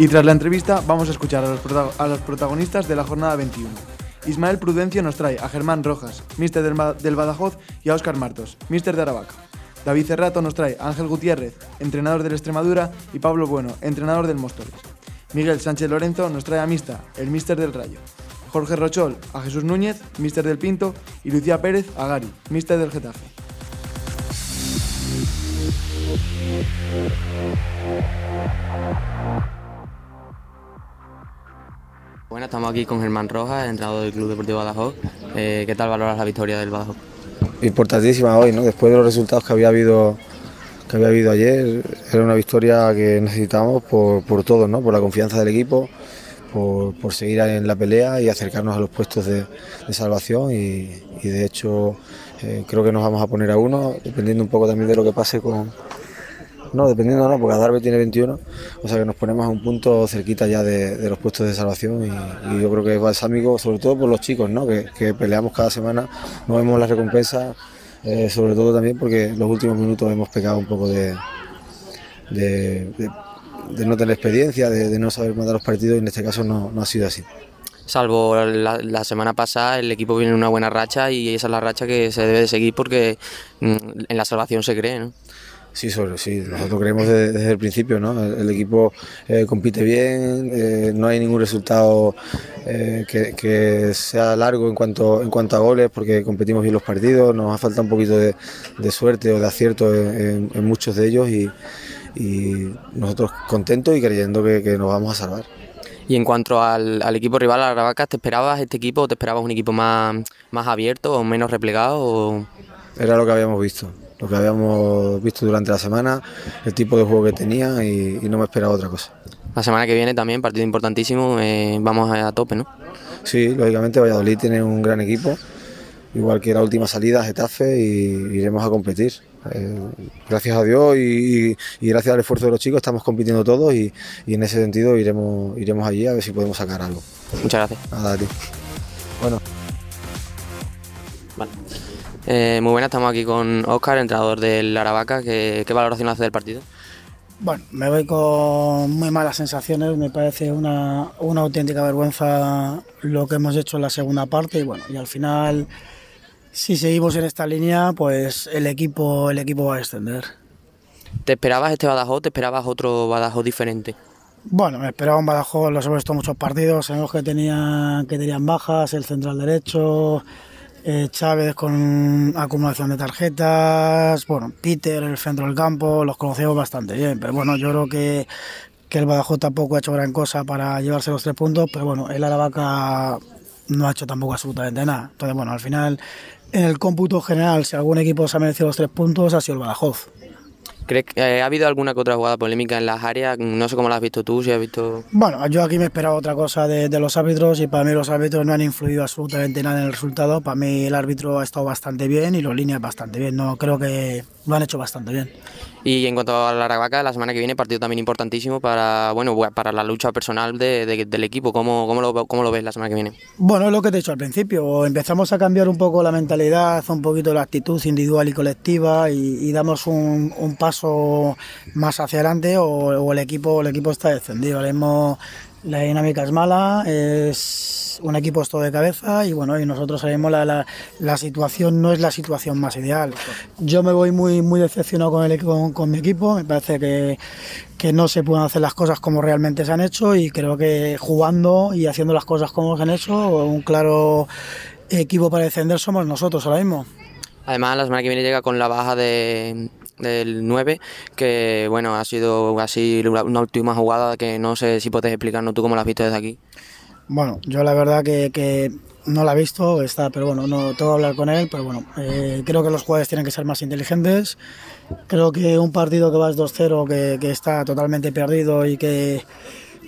Y tras la entrevista vamos a escuchar a los, protagonistas de la jornada 21. Ismael Prudencio nos trae a Germán Rojas, mister del, Badajoz, y a Óscar Martos, mister de Aravaca. David Cerrato nos trae a Ángel Gutiérrez, entrenador del Extremadura, y Pablo Bueno, entrenador del Móstoles. Miguel Sánchez Lorenzo nos trae a Mista, el mister del Rayo. Jorge Rochol a Jesús Núñez, mister del Pinto, y Lucía Pérez a Gary, mister del Getafe. Bueno, estamos aquí con Germán Rojas, entrenador del Club Deportivo Badajoz. Eh, ¿Qué tal valoras la victoria del Badajoz? Importantísima hoy, ¿no? Después de los resultados que había habido que había habido ayer, era una victoria que necesitamos por, por todo, ¿no? Por la confianza del equipo, por, seguir en la pelea y acercarnos a los puestos de, salvación y, de hecho eh, creo que nos vamos a poner a uno, dependiendo un poco también de lo que pase con... No, dependiendo no, porque Adarve tiene 21, o sea que nos ponemos a un punto cerquita ya de, los puestos de salvación y, yo creo que es balsámico, sobre todo por los chicos, ¿no? que, peleamos cada semana, no vemos las recompensas, eh, sobre todo también porque en los últimos minutos hemos pecado un poco de no tener experiencia, de, no saber mandar los partidos y en este caso no, ha sido así. Salvo la, semana pasada, el equipo viene en una buena racha y esa es la racha que se debe de seguir porque mm, en la salvación se cree, ¿no? Sí, sobre, sí, nosotros creemos desde, el principio, ¿no? El, equipo eh, compite bien, eh, no hay ningún resultado eh, que, sea largo en cuanto, en cuanto a goles, porque competimos bien los partidos, nos ha faltado un poquito de, suerte o de acierto en muchos de ellos y, y nosotros contentos y creyendo que, nos vamos a salvar. Y en cuanto al, equipo rival, a la ¿te esperabas este equipo o te esperabas un equipo más, más abierto o menos replegado? Era lo que habíamos visto, lo que habíamos visto durante la semana, el tipo de juego que tenía y, no me esperaba otra cosa. La semana que viene también, partido importantísimo, eh, vamos a, a tope, ¿no? Sí, lógicamente Valladolid tiene un gran equipo igual que la última salida, Getafe, y iremos a competir. Eh, gracias a Dios y, gracias al esfuerzo de los chicos estamos compitiendo todos y, en ese sentido iremos, iremos allí a ver si podemos sacar algo. Muchas gracias. Nada, a ti. Bueno. Eh, muy buenas, estamos aquí con Oscar, entrenador del Aravaca. ¿Qué, ¿Qué, valoración hace del partido? Bueno, me voy con muy malas sensaciones, me parece una, una auténtica vergüenza lo que hemos hecho en la segunda parte y bueno, y al final si seguimos en esta línea, pues el equipo, el equipo va a descender. ¿Te esperabas este Badajoz? ¿Te esperabas otro Badajoz diferente? Bueno, me esperaba un Badajoz, los hemos visto muchos partidos, sabemos que, tenía, que tenían bajas, el central derecho, eh, Chávez con acumulación de tarjetas, bueno, Peter, el centro del campo, los conocemos bastante bien, pero bueno, yo creo que, que el Badajoz tampoco ha hecho gran cosa para llevarse los tres puntos, pero bueno, el Aravaca no ha hecho tampoco absolutamente nada. Entonces, bueno, al final en el cómputo general, si algún equipo se ha merecido los tres puntos, ha sido el Badajoz. ¿Crees eh, ha habido alguna que otra jugada polémica en las áreas? No sé cómo la has visto tú, si has visto... Bueno, yo aquí me esperaba otra cosa de, los árbitros y para mí los árbitros no han influido absolutamente nada en el resultado. Para mí el árbitro ha estado bastante bien y los líneas bastante bien. No creo que lo han hecho bastante bien. Y en cuanto a la Aravaca, la semana que viene partido también importantísimo para bueno para la lucha personal del equipo. ¿Cómo, cómo, lo, ¿Cómo lo ves la semana que viene? Bueno, es lo que te he dicho al principio. Empezamos a cambiar un poco la mentalidad, un poquito la actitud individual y colectiva y, damos un, un, paso más hacia adelante o, el equipo el equipo está descendido. Mismo la dinámica es mala, es un equipo esto de cabeza y bueno, y nosotros sabemos la, la, situación no es la situación más ideal. Yo me voy muy, muy decepcionado con, el, con, con mi equipo, me parece que, que no se pueden hacer las cosas como realmente se han hecho y creo que jugando y haciendo las cosas como se han hecho, un claro equipo para defender somos nosotros ahora mismo. Además, la semana que viene llega con la baja de, del 9, que bueno, ha sido así una última jugada que no sé si puedes explicarnos tú cómo la has visto desde aquí. Bueno, yo la verdad que, que no la he visto, está, pero bueno, no tengo que hablar con él, pero bueno, eh, creo que los jugadores tienen que ser más inteligentes. Creo que un partido que vas 2-0, que, que está totalmente perdido y que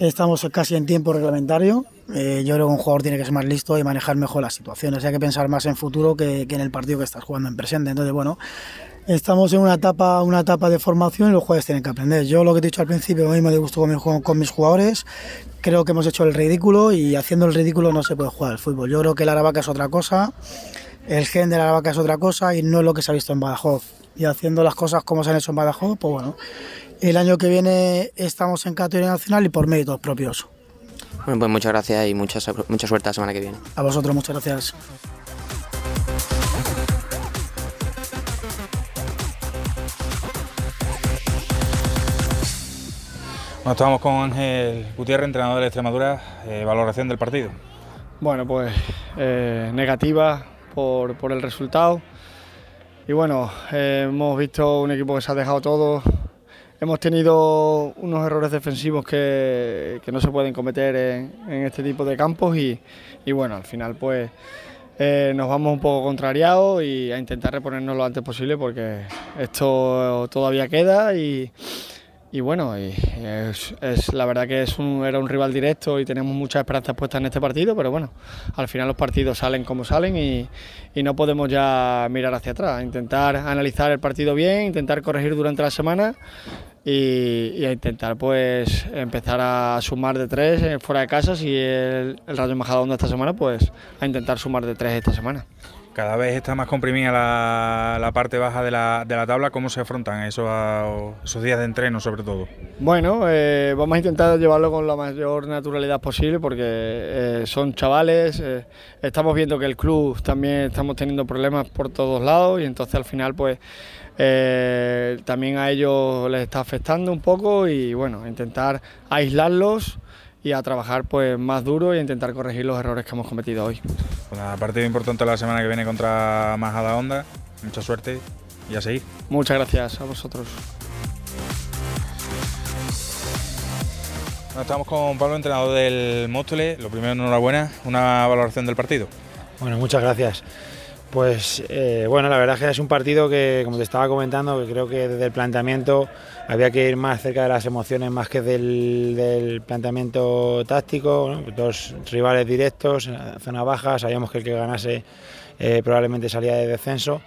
estamos casi en tiempo reglamentario, eh, yo creo que un jugador tiene que ser más listo y manejar mejor las situaciones. Hay que pensar más en futuro que, que en el partido que estás jugando en presente. Entonces, bueno, estamos en una etapa, una etapa de formación y los jugadores tienen que aprender. Yo lo que he dicho al principio, a mí me gustó con, con mis jugadores, creo que hemos hecho el ridículo y haciendo el ridículo no se puede jugar al fútbol. Yo creo que la Aravaca es otra cosa, el gen de la Aravaca es otra cosa y no es lo que se ha visto en Badajoz. Y haciendo las cosas como se han hecho en Badajoz, pues bueno, el año que viene estamos en categoría nacional y por méritos propios. Bueno, pues muchas gracias y mucha, mucha suerte la semana que viene. A vosotros, muchas gracias. Bueno, estamos con Ángel Gutiérrez, entrenador de Extremadura. Eh, valoración del partido. Bueno, pues eh, negativa por, por, el resultado. Y bueno, eh, hemos visto un equipo que se ha dejado todo. Hemos tenido unos errores defensivos que, que no se pueden cometer en, en, este tipo de campos y, y bueno, al final pues nos vamos un poco contrariados y a intentar reponernos lo antes posible porque esto todavía queda y, y bueno, es, la verdad que es un, era un rival directo y tenemos muchas esperanzas puestas en este partido, pero bueno, al final los partidos salen como salen y, no podemos ya mirar hacia atrás, intentar analizar el partido bien, intentar corregir durante la semana y, y intentar pues empezar a sumar de tres eh, fuera de casa, si el, el Rayo Majadahonda esta semana, pues a intentar sumar de tres esta semana. Cada vez está más comprimida la, parte baja de la, tabla. ¿Cómo se afrontan esos, esos días de entreno, sobre todo? Bueno, eh, vamos a intentar llevarlo con la mayor naturalidad posible porque eh, son chavales. Eh, estamos viendo que el club también estamos teniendo problemas por todos lados y entonces al final, pues también a ellos les está afectando un poco y bueno, intentar aislarlos y a trabajar pues más duro e intentar corregir los errores que hemos cometido hoy. Bueno, partido importante la semana que viene contra Majada Honda. Mucha suerte y a seguir. Muchas gracias a vosotros. Bueno, estamos con Pablo, entrenador del Móstoles. Lo primero, enhorabuena. Una valoración del partido. Bueno, muchas gracias. Pues eh, bueno, la verdad es que es un partido que, como te estaba comentando, que creo que desde el planteamiento había que ir más cerca de las emociones más que del, planteamiento táctico. ¿no? Dos rivales directos, zona baja, sabíamos que el que ganase eh, probablemente salía de descenso.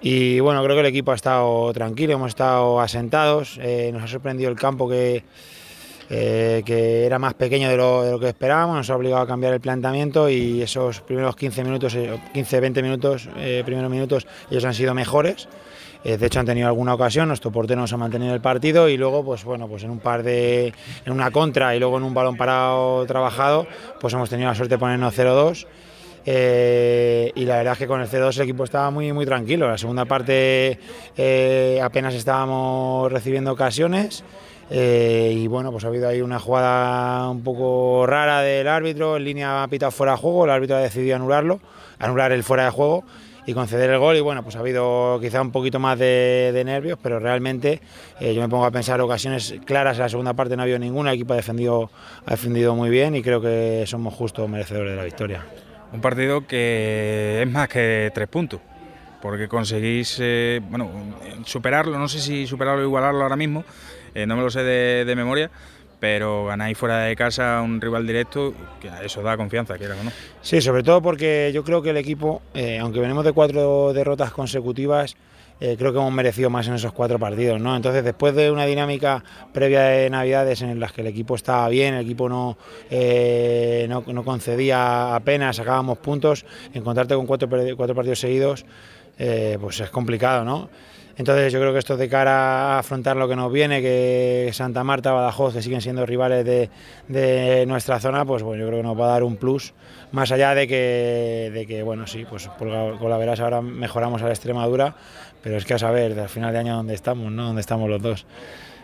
Y bueno, creo que el equipo ha estado tranquilo, hemos estado asentados, eh, nos ha sorprendido el campo que eh, que era más pequeño de lo, de lo, que esperábamos, nos ha obligado a cambiar el planteamiento y esos primeros 15 minutos, 15-20 minutos, eh, primeros minutos, ellos han sido mejores. Eh, de hecho han tenido alguna ocasión, nuestro portero nos ha mantenido el partido y luego, pues bueno, pues en un par de, en una contra y luego en un balón parado trabajado, pues hemos tenido la suerte de ponernos 0-2. Eh, y la verdad es que con el 0-2 el equipo estaba muy, muy tranquilo. La segunda parte eh, apenas estábamos recibiendo ocasiones. Eh, y bueno, pues ha habido ahí una jugada un poco rara del árbitro, en línea ha pitado fuera de juego, el árbitro ha decidido anularlo, anular el fuera de juego y conceder el gol y bueno, pues ha habido quizá un poquito más de, nervios, pero realmente eh, yo me pongo a pensar ocasiones claras en la segunda parte no ha habido ninguna, el equipo ha defendido, ha defendido muy bien y creo que somos justos merecedores de la victoria. Un partido que es más que tres puntos porque conseguís eh, bueno, superarlo, no sé si superarlo o igualarlo ahora mismo, eh, no me lo sé de, memoria, pero ganáis fuera de casa un rival directo, que eso da confianza, quieras o no. Sí, sobre todo porque yo creo que el equipo, eh, aunque venimos de cuatro derrotas consecutivas, eh, creo que hemos merecido más en esos cuatro partidos, ¿no? Entonces, después de una dinámica previa de Navidades en las que el equipo estaba bien, el equipo no, no, no, concedía apenas, sacábamos puntos, encontrarte con cuatro, cuatro partidos seguidos, pues es complicado, ¿no? Entonces yo creo que esto de cara a afrontar lo que nos viene, que Santa Marta, Badajoz, que siguen siendo rivales de, de, nuestra zona, pues bueno, yo creo que nos va a dar un plus, más allá de que, de que bueno, sí, pues con la veras ahora mejoramos a la Extremadura, pero es que a saber, al final de año dónde estamos, ¿no? Dónde estamos los dos.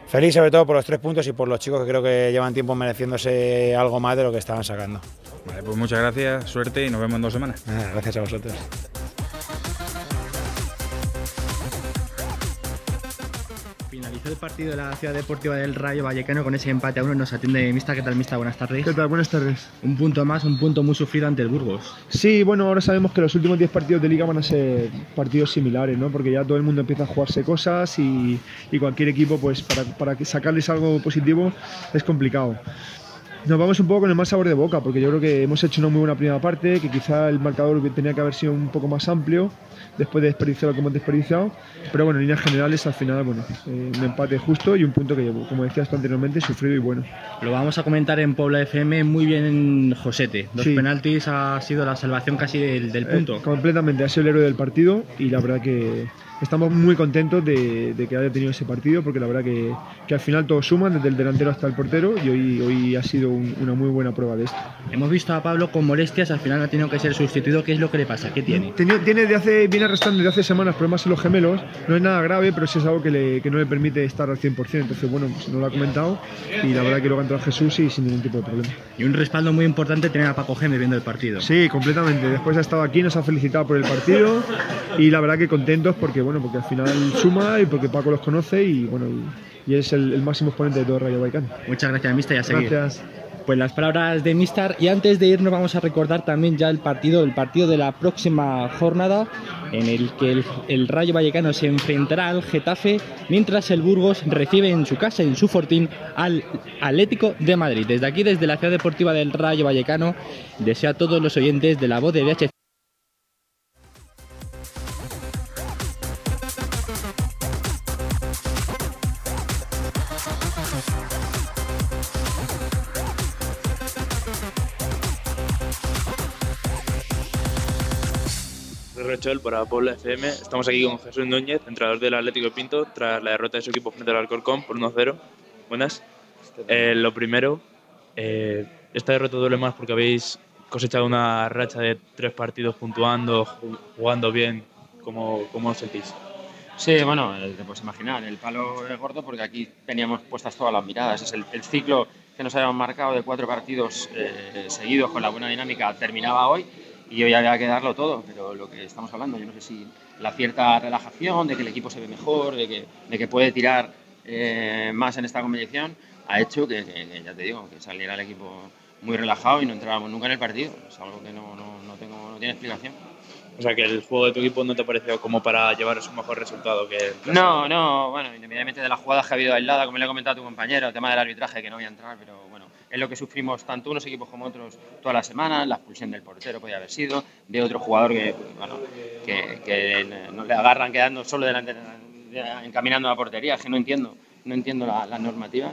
Feliz sobre todo por los tres puntos y por los chicos que creo que llevan tiempo mereciéndose algo más de lo que estaban sacando. Vale, pues muchas gracias, suerte y nos vemos en dos semanas. Ah, gracias a vosotros. El partido de la Ciudad Deportiva del Rayo Vallecano con ese empate a uno. Nos atiende Mista. ¿Qué tal, Mista? Buenas tardes. ¿Qué tal? Buenas tardes. Un punto más, un punto muy sufrido ante el Burgos. Sí, bueno, ahora sabemos que los últimos 10 partidos de Liga van a ser partidos similares, ¿no? Porque ya todo el mundo empieza a jugarse cosas y, y cualquier equipo, pues para, para sacarles algo positivo es complicado nos vamos un poco con el mal sabor de boca, porque yo creo que hemos hecho una muy buena primera parte, que quizá el marcador tenía que haber sido un poco más amplio, después de desperdiciar lo que hemos desperdiciado, pero bueno, en líneas generales al final, bueno, eh, un empate justo y un punto que, como decías tú anteriormente, sufrido y bueno. Lo vamos a comentar en Pobla FM muy bien en Josete. Sí. penaltis ha sido la salvación casi del, del punto. Eh, completamente, ha sido el héroe del partido y la verdad que estamos muy contentos de, de, que haya tenido ese partido porque la verdad que, que, al final todos suman, desde el delantero hasta el portero y hoy, hoy ha sido un, una muy buena prueba de esto. Hemos visto a Pablo con molestias, al final ha tenido que ser sustituido. ¿Qué es lo que le pasa? ¿Qué tiene? Tiene, tiene de hace, viene arrastrando desde hace semanas problemas en los gemelos, no es nada grave, pero sí es algo que, le, que no le permite estar al 100%, entonces bueno, pues no lo ha comentado y la verdad que lo ha entrado Jesús y sin ningún tipo de problema. Y un respaldo muy importante tener a Paco Gémez viendo el partido. Sí, completamente. Después ha estado aquí, nos ha felicitado por el partido y la verdad que contentos porque bueno, porque al final suma y porque Paco los conoce y bueno, y, y es el, el, máximo exponente de todo Rayo Vallecano. Muchas gracias, Mister, y a seguir. Gracias. Pues las palabras de Mistar y antes de irnos vamos a recordar también ya el partido, el partido de la próxima jornada en el que el, el, Rayo Vallecano se enfrentará al Getafe mientras el Burgos recibe en su casa, en su fortín, al Atlético de Madrid. Desde aquí, desde la ciudad deportiva del Rayo Vallecano, deseo a todos los oyentes de la voz de VH Rochel para Puebla FM. Estamos aquí con Jesús Núñez, entrenador del Atlético de Pinto, tras la derrota de su equipo frente al Alcorcón por 1-0. Buenas. Eh, lo primero, eh, esta derrota duele más porque habéis cosechado una racha de tres partidos puntuando, jugando bien. ¿Cómo, cómo os sentís? Sí, bueno, te puedes imaginar, el palo es gordo porque aquí teníamos puestas todas las miradas. Es el, el ciclo que nos habíamos marcado de cuatro partidos eh, seguidos con la buena dinámica terminaba hoy y hoy había que darlo todo, pero lo que estamos hablando, yo no sé si la cierta relajación, de que el equipo se ve mejor, de que, de que puede tirar eh, más en esta competición, ha hecho que, ya te digo, que saliera el equipo muy relajado y no entrábamos nunca en el partido. Es algo que no, no, no, tengo, no tiene explicación. O sea, que el juego de tu equipo no te pareció como para llevaros un mejor resultado que el No, no, bueno, independientemente de las jugadas que ha habido aisladas, como le he comentado a tu compañero, el tema del arbitraje, que no voy a entrar, pero bueno, es lo que sufrimos tanto unos equipos como otros toda la semana, la expulsión del portero podía haber sido, de otro jugador que, bueno, que, no le agarran quedando solo delante, encaminando la portería, que no entiendo, no entiendo la, la normativa.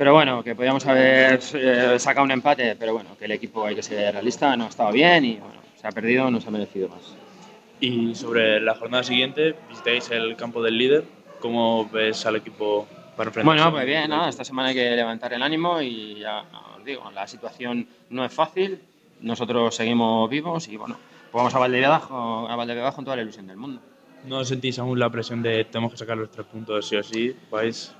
Pero bueno, que podíamos haber eh, sacado un empate, pero bueno, que el equipo hay que ser realista, no ha estado bien y bueno, se ha perdido, no se ha merecido más. Y sobre la jornada siguiente, visitáis el campo del líder. ¿Cómo ves al equipo para enfrentarse? Bueno, pues bien, nada, esta semana hay que levantar el ánimo y ya os digo, la situación no es fácil, nosotros seguimos vivos y bueno, pues vamos a Valdebebas, a Valdebebas con toda la ilusión del mundo. ¿No sentís aún la presión de tenemos que sacar los tres puntos sí o sí? ¿Vais?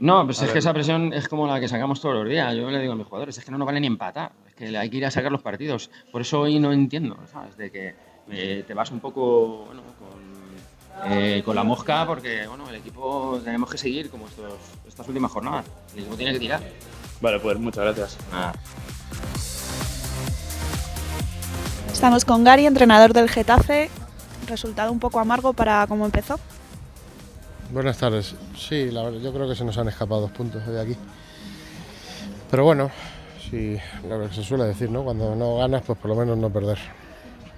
No, pues es que esa presión es como la que sacamos todos los días. Yo le digo a mis jugadores, es que no nos vale ni empatar, que hay que ir a sacar los partidos. Por eso hoy no entiendo, ¿sabes? De que eh, te vas un poco bueno, con, eh, con, la mosca porque bueno, el equipo tenemos que seguir como estos, estas últimas jornadas. El equipo tiene que tirar. Vale, pues muchas gracias. Ah. Estamos con Gary, entrenador del Getafe. Resultado un poco amargo para cómo empezó. Buenas tardes. Sí, la verdad, yo creo que se nos han escapado dos puntos de aquí. Pero bueno, sí, lo que se suele decir, ¿no? Cuando no ganas, pues por lo menos no perder.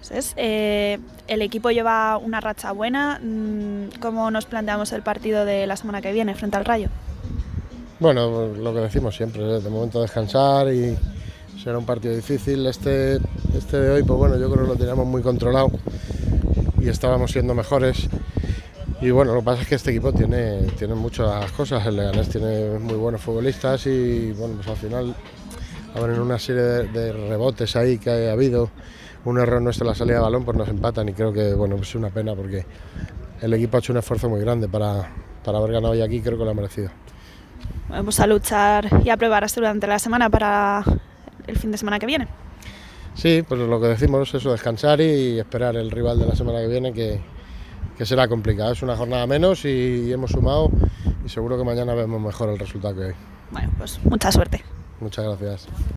Entonces, eh, el equipo lleva una racha buena. ¿Cómo nos planteamos el partido de la semana que viene frente al Rayo? Bueno, lo que decimos siempre, ¿eh? de momento descansar y será un partido difícil. Este, este de hoy, pues bueno, yo creo que lo teníamos muy controlado y estábamos siendo mejores. Y bueno, lo que pasa es que este equipo tiene, tiene muchas cosas. El Leganés tiene muy buenos futbolistas y bueno, pues al final en una serie de, de, rebotes ahí que ha habido, un error nuestro en la salida de balón, pues nos empatan y creo que bueno, pues es una pena porque el equipo ha hecho un esfuerzo muy grande para, para haber ganado hoy aquí, creo que lo ha merecido. Vamos a luchar y a prepararse durante la semana para el fin de semana que viene. Sí, pues lo que decimos es eso, descansar y esperar el rival de la semana que viene que, que será complicado. Es una jornada menos y hemos sumado y seguro que mañana vemos mejor el resultado que hoy. Bueno, pues mucha suerte. Muchas gracias.